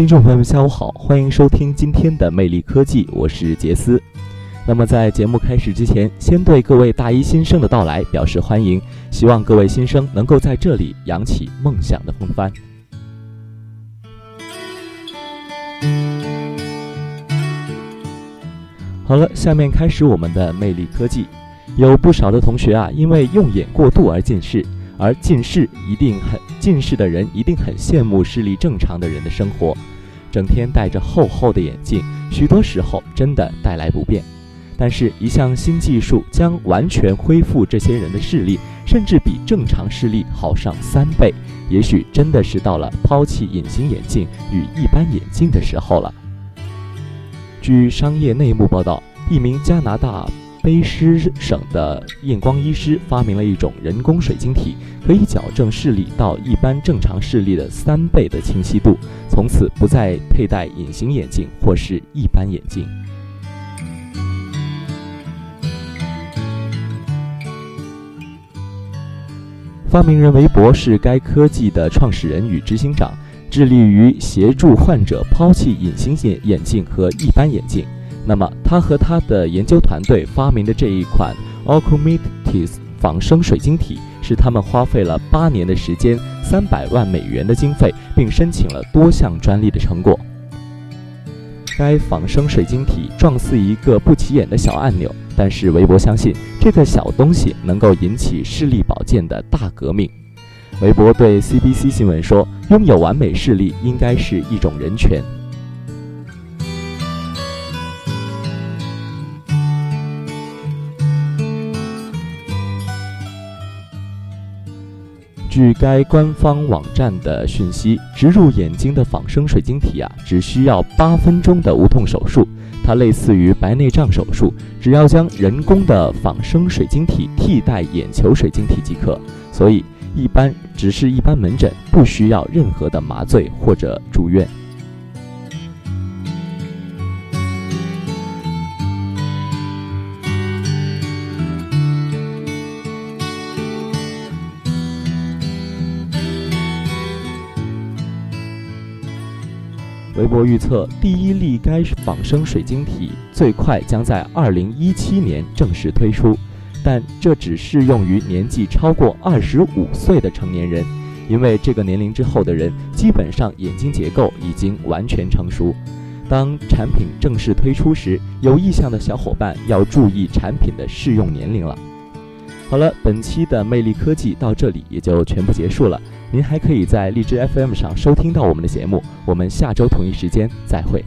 听众朋友们，下午好，欢迎收听今天的魅力科技，我是杰斯。那么在节目开始之前，先对各位大一新生的到来表示欢迎，希望各位新生能够在这里扬起梦想的风帆。好了，下面开始我们的魅力科技。有不少的同学啊，因为用眼过度而近视，而近视一定很近视的人一定很羡慕视力正常的人的生活，整天戴着厚厚的眼镜，许多时候真的带来不便。但是，一项新技术将完全恢复这些人的视力，甚至比正常视力好上三倍。也许真的是到了抛弃隐形眼镜与一般眼镜的时候了。据商业内幕报道，一名加拿大卑诗省的验光医师发明了一种人工水晶体，可以矫正视力到一般正常视力的三倍的清晰度，从此不再佩戴隐形眼镜或是一般眼镜。发明人韦伯是该科技的创始人与执行长。致力于协助患者抛弃隐形眼眼镜和一般眼镜。那么，他和他的研究团队发明的这一款 o c u m i t i s 仿生水晶体，是他们花费了八年的时间、三百万美元的经费，并申请了多项专利的成果。该仿生水晶体状似一个不起眼的小按钮，但是韦伯相信这个小东西能够引起视力保健的大革命。韦伯对 CBC 新闻说：“拥有完美视力应该是一种人权。”据该官方网站的讯息，植入眼睛的仿生水晶体啊，只需要八分钟的无痛手术。它类似于白内障手术，只要将人工的仿生水晶体替代眼球水晶体即可。所以。一般只是一般门诊，不需要任何的麻醉或者住院。微博预测，第一例该仿生水晶体最快将在二零一七年正式推出。但这只适用于年纪超过二十五岁的成年人，因为这个年龄之后的人基本上眼睛结构已经完全成熟。当产品正式推出时，有意向的小伙伴要注意产品的适用年龄了。好了，本期的魅力科技到这里也就全部结束了。您还可以在荔枝 FM 上收听到我们的节目，我们下周同一时间再会。